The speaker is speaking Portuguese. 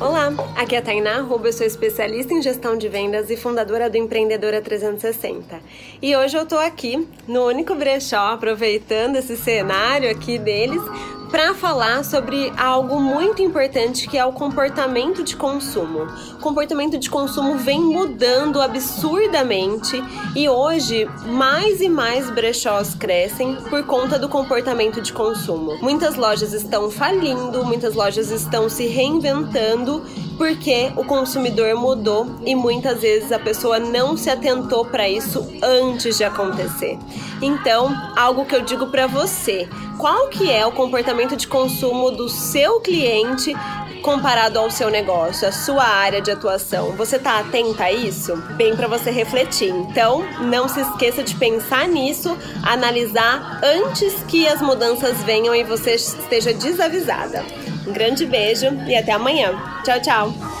Olá, aqui é a Tainá Ruba, eu sou especialista em gestão de vendas e fundadora do Empreendedora 360. E hoje eu tô aqui no único brechó, aproveitando esse cenário aqui deles, para falar sobre algo muito importante que é o comportamento de consumo. O comportamento de consumo vem mudando absurdamente e hoje mais e mais brechós crescem por conta do comportamento de consumo. Muitas lojas estão falindo, muitas lojas estão se reinventando porque o consumidor mudou e muitas vezes a pessoa não se atentou para isso antes de acontecer. Então, algo que eu digo para você, qual que é o comportamento de consumo do seu cliente comparado ao seu negócio, a sua área de atuação. Você está atenta a isso? Bem para você refletir. Então, não se esqueça de pensar nisso, analisar antes que as mudanças venham e você esteja desavisada. Um grande beijo e até amanhã. Tchau, tchau.